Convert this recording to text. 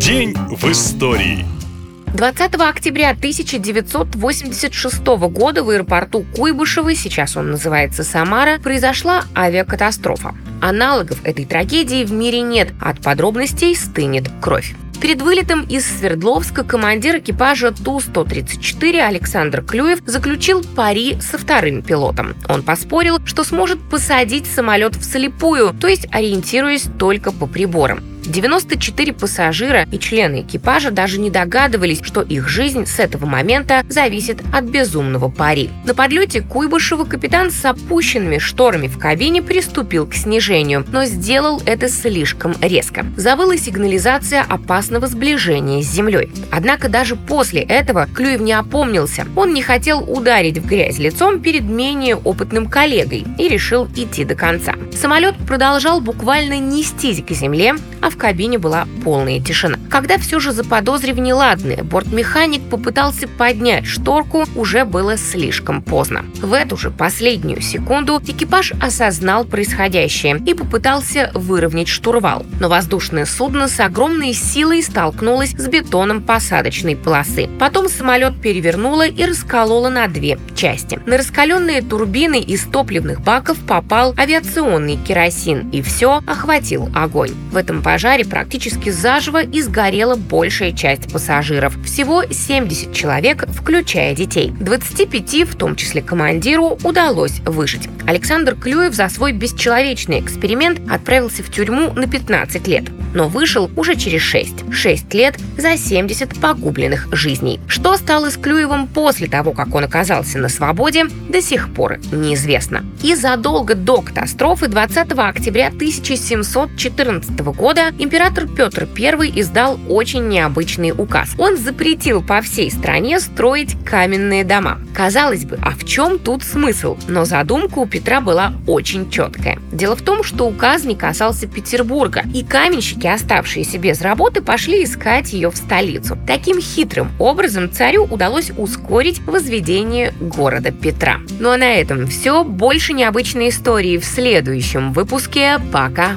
День в истории. 20 октября 1986 года в аэропорту Куйбышева, сейчас он называется Самара, произошла авиакатастрофа. Аналогов этой трагедии в мире нет, от подробностей стынет кровь. Перед вылетом из Свердловска командир экипажа Ту-134 Александр Клюев заключил пари со вторым пилотом. Он поспорил, что сможет посадить самолет вслепую, то есть ориентируясь только по приборам. 94 пассажира и члены экипажа даже не догадывались, что их жизнь с этого момента зависит от безумного пари. На подлете Куйбышева капитан с опущенными шторами в кабине приступил к снижению, но сделал это слишком резко. Завыла сигнализация опасного сближения с землей. Однако даже после этого Клюев не опомнился. Он не хотел ударить в грязь лицом перед менее опытным коллегой и решил идти до конца. Самолет продолжал буквально нестись к земле, а в кабине была полная тишина. Когда все же заподозрив неладное, бортмеханик попытался поднять шторку, уже было слишком поздно. В эту же последнюю секунду экипаж осознал происходящее и попытался выровнять штурвал. Но воздушное судно с огромной силой столкнулось с бетоном посадочной полосы. Потом самолет перевернуло и раскололо на две части. На раскаленные турбины из топливных баков попал авиационный керосин, и все охватил огонь. В этом пожаре пожаре практически заживо и сгорела большая часть пассажиров. Всего 70 человек, включая детей. 25, в том числе командиру, удалось выжить. Александр Клюев за свой бесчеловечный эксперимент отправился в тюрьму на 15 лет, но вышел уже через 6. 6 лет за 70 погубленных жизней. Что стало с Клюевым после того, как он оказался на свободе, до сих пор неизвестно. И задолго до катастрофы 20 октября 1714 император Петр I издал очень необычный указ. Он запретил по всей стране строить каменные дома. Казалось бы, а в чем тут смысл? Но задумка у Петра была очень четкая. Дело в том, что указ не касался Петербурга, и каменщики, оставшиеся без работы, пошли искать ее в столицу. Таким хитрым образом царю удалось ускорить возведение города Петра. Ну а на этом все. Больше необычной истории в следующем выпуске. Пока!